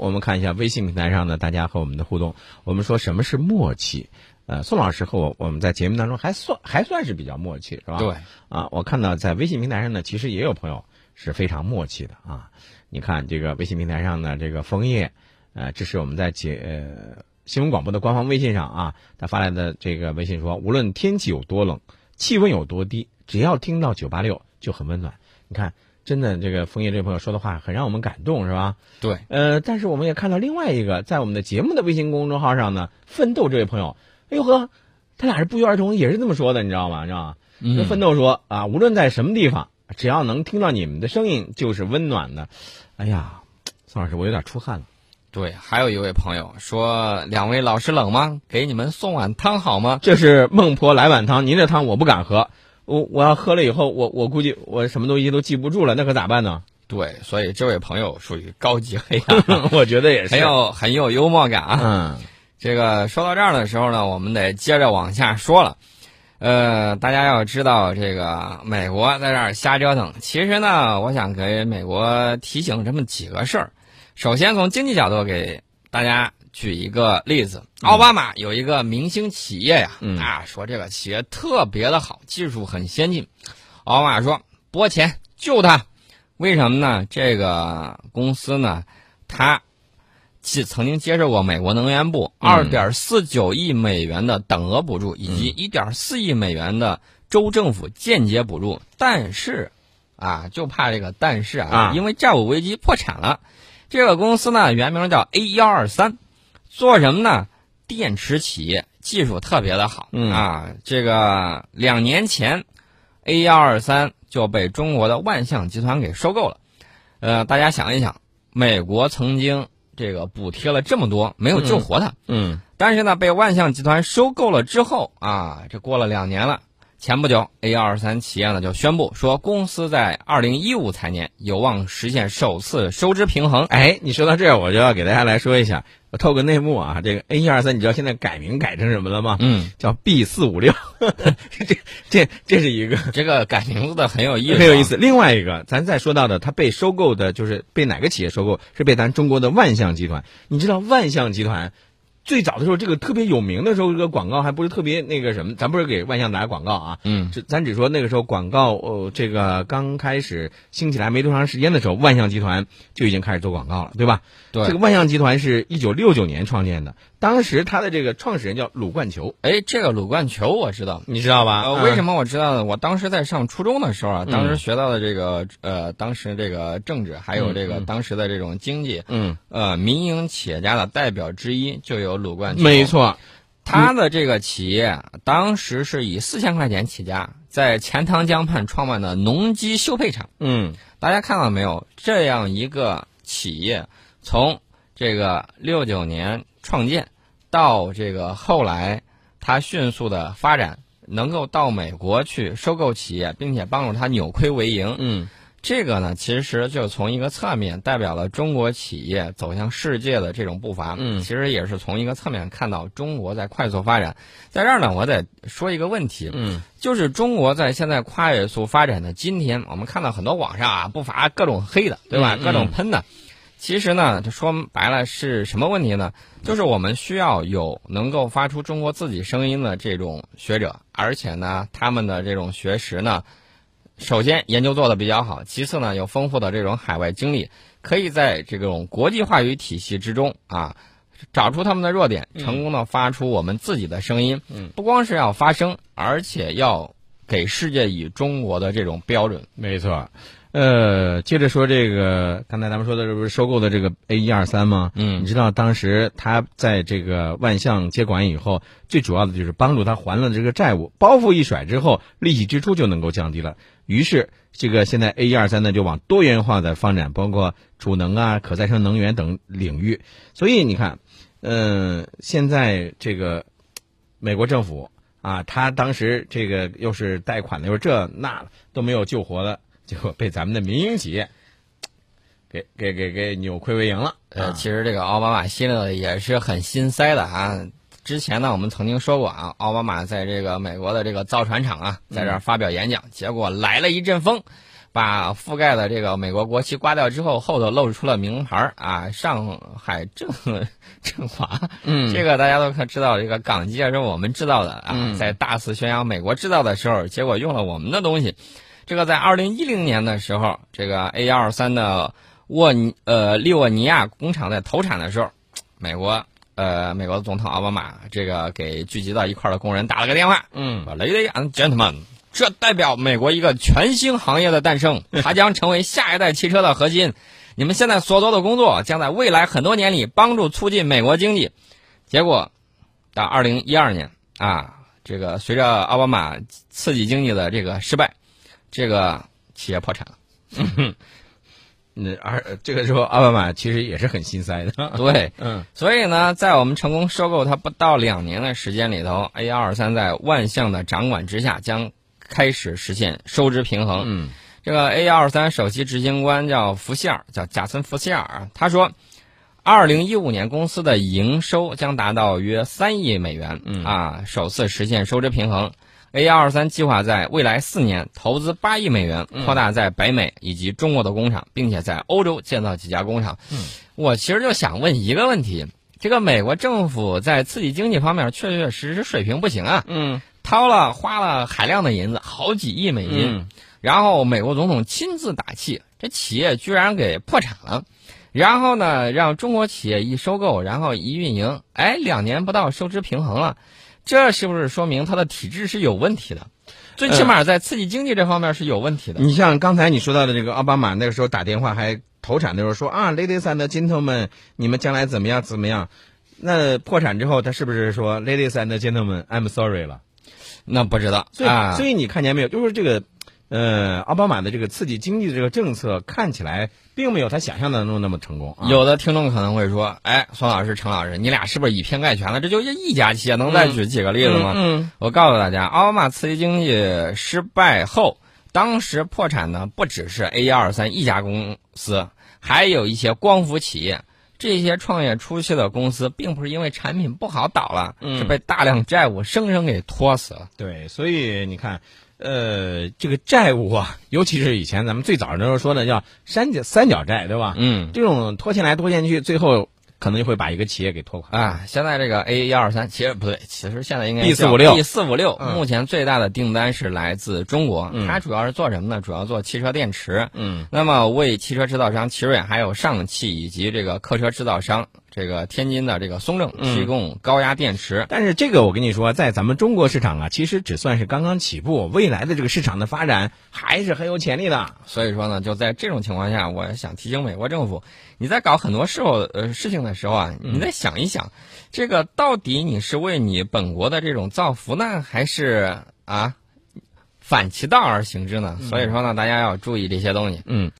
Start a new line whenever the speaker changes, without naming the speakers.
我们看一下微信平台上呢，大家和我们的互动。我们说什么是默契？呃，宋老师和我我们在节目当中还算还算是比较默契，是吧？
对。
啊，我看到在微信平台上呢，其实也有朋友是非常默契的啊。你看这个微信平台上的这个枫叶，呃，这是我们在节呃新闻广播的官方微信上啊，他发来的这个微信说，无论天气有多冷，气温有多低，只要听到九八六就很温暖。你看。真的，这个枫叶这位朋友说的话很让我们感动，是吧？
对。
呃，但是我们也看到另外一个，在我们的节目的微信公众号上呢，奋斗这位朋友，哎呦呵，他俩是不约而同，也是这么说的，你知道吗？你知道吗？
嗯。
奋斗说啊，无论在什么地方，只要能听到你们的声音，就是温暖的。哎呀，宋老师，我有点出汗了。
对，还有一位朋友说，两位老师冷吗？给你们送碗汤好吗？
这是孟婆来碗汤，您这汤我不敢喝。我我要喝了以后，我我估计我什么东西都记不住了，那可咋办呢？
对，所以这位朋友属于高级黑
啊，我觉得也是
很有很有幽默感啊。
嗯，
这个说到这儿的时候呢，我们得接着往下说了。呃，大家要知道，这个美国在这儿瞎折腾。其实呢，我想给美国提醒这么几个事儿。首先从经济角度给大家。举一个例子，奥巴马有一个明星企业呀，啊，说这个企业特别的好，技术很先进。奥巴马说拨钱救他，为什么呢？这个公司呢，他接曾经接受过美国能源部二点四九亿美元的等额补助，以及一点四亿美元的州政府间接补助，但是啊，就怕这个但是啊，因为债务危机破产了。这个公司呢，原名叫 A 幺二三。做什么呢？电池企业技术特别的好啊！这个两年前，A 幺二三就被中国的万象集团给收购了。呃，大家想一想，美国曾经这个补贴了这么多，没有救活它。
嗯。
但是呢，被万象集团收购了之后啊，这过了两年了。前不久，A 幺二三企业呢就宣布说，公司在二零一五财年有望实现首次收支平衡。
哎，你说到这儿，我就要给大家来说一下，我透个内幕啊，这个 A 一二三，你知道现在改名改成什么了吗？
嗯，
叫 B 四五六。这这这是一个
这个改名字的很有意思，
很有意思。另外一个，咱再说到的，它被收购的就是被哪个企业收购？是被咱中国的万象集团。你知道万象集团？最早的时候，这个特别有名的时候，这个广告还不是特别那个什么，咱不是给万象打广告啊，
嗯，
这咱只说那个时候广告，哦，这个刚开始兴起来没多长时间的时候，万象集团就已经开始做广告了，对吧？
对，
这个万象集团是一九六九年创建的。当时他的这个创始人叫鲁冠球，
哎，这个鲁冠球我知道，
你知道吧？
呃，为什么我知道呢？我当时在上初中的时候啊，当时学到的这个呃，当时这个政治还有这个当时的这种经济，
嗯，
呃，民营企业家的代表之一就有鲁冠球，
没错，
他的这个企业当时是以四千块钱起家，在钱塘江畔创办的农机修配厂，
嗯，
大家看到没有？这样一个企业从这个六九年。创建，到这个后来，它迅速的发展，能够到美国去收购企业，并且帮助他扭亏为盈。
嗯，
这个呢，其实就从一个侧面代表了中国企业走向世界的这种步伐。
嗯，
其实也是从一个侧面看到中国在快速发展。在这儿呢，我得说一个问题。
嗯，
就是中国在现在快速发展的今天，我们看到很多网上啊，不乏各种黑的，对吧？各种喷的。其实呢，这说白了是什么问题呢？就是我们需要有能够发出中国自己声音的这种学者，而且呢，他们的这种学识呢，首先研究做的比较好，其次呢，有丰富的这种海外经历，可以在这种国际话语体系之中啊，找出他们的弱点，成功的发出我们自己的声音。
嗯，
不光是要发声，而且要给世界以中国的这种标准。
没错。呃，接着说这个，刚才咱们说的这不是收购的这个 A 一二三吗？
嗯，
你知道当时他在这个万象接管以后，最主要的就是帮助他还了这个债务，包袱一甩之后，利息支出就能够降低了。于是，这个现在 A 一二三呢就往多元化的发展，包括储能啊、可再生能源等领域。所以你看，嗯，现在这个美国政府啊，他当时这个又是贷款的，又是这那都没有救活的。结果被咱们的民营企业给给给给扭亏为盈了。
呃，其实这个奥巴马心里也是很心塞的啊。之前呢，我们曾经说过啊，奥巴马在这个美国的这个造船厂啊，在这儿发表演讲，结果来了一阵风，把覆盖的这个美国国旗刮掉之后，后头露出了名牌儿啊，上海正振华。
嗯
这个大家都可知道，这个港机啊是我们制造的啊，
嗯
在大肆宣扬美国制造的时候，结果用了我们的东西。这个在二零一零年的时候，这个 A 幺二三的沃尼呃利沃尼亚工厂在投产的时候，美国呃美国的总统奥巴马这个给聚集到一块儿的工人打了个电话，
嗯
说 Ladies and gentlemen，这代表美国一个全新行业的诞生，它将成为下一代汽车的核心。你们现在所做的工作，将在未来很多年里帮助促进美国经济。结果，到二零一二年啊，这个随着奥巴马刺激经济的这个失败，这个企业破产了。
嗯，而这个时候奥巴马其实也是很心塞的。
对，
嗯
所以呢，在我们成功收购它不到两年的时间里头，A 幺二三在万象的掌管之下，将开始实现收支平衡。
嗯
这个 A 幺二三首席执行官叫福希尔，叫贾森·福希尔，他说，二零一五年公司的营收将达到约三亿美元，
嗯
啊，首次实现收支平衡。A 幺二三计划在未来四年投资八亿美元，扩大在北美以及中国的工厂，并且在欧洲建造几家工厂。
嗯，
我其实就想问一个问题：这个美国政府在刺激经济方面确确实实水平不行啊，
嗯
掏了花了海量的银子，好几亿美金。
嗯
然后美国总统亲自打气，这企业居然给破产了。然后呢，让中国企业一收购，然后一运营，哎，两年不到收支平衡了，这是不是说明它的体制是有问题的？最起码在刺激经济这方面是有问题的。
你像刚才你说到的这个奥巴马那个时候打电话还投产的时候说啊，Ladies and gentlemen，你们将来怎么样怎么样？那破产之后，他是不是说 Ladies and gentlemen，I'm sorry 了？
那不知道
所以，
啊，
所以你看见没有？就是这个，呃，奥巴马的这个刺激经济的这个政策，看起来并没有他想象当中那么成功、啊。
有的听众可能会说，哎，孙老师、陈老师，你俩是不是以偏概全了？这就一家企业，能再举几个例子吗？
嗯
我告诉大家，奥巴马刺激经济失败后，当时破产的不只是 A 幺二三一家公司，还有一些光伏企业。这些创业初期的公司，并不是因为产品不好倒了，
嗯
是被大量债务生生给拖死了。
对，所以你看，呃，这个债务啊，尤其是以前咱们最早的时候说的叫三角三角债，对吧？
嗯，
这种拖欠来拖欠去，最后可能就会把一个企业给拖垮。
啊，现在这个 A 幺二三其实不对，其实现在应该
B
四
五六
B 四五六，
嗯
目前最大的订单是来自中国，
嗯
它主要是做什么呢？主要做汽车电池。
嗯
那么为汽车制造商奇瑞还有上汽以及这个客车制造商这个天津的这个松正
嗯
提供高压电池。
但是这个我跟你说，在咱们中国市场啊，其实只算是刚刚起步，未来的这个市场的发展还是很有潜力的。
所以说呢，就在这种情况下，我想提醒美国政府，你在搞很多事候呃事情的时候啊，你再想一想，这个到底你是为你本国的这种造福呢，还是啊反其道而行之呢？所以说呢，大家要注意这些东西。
嗯。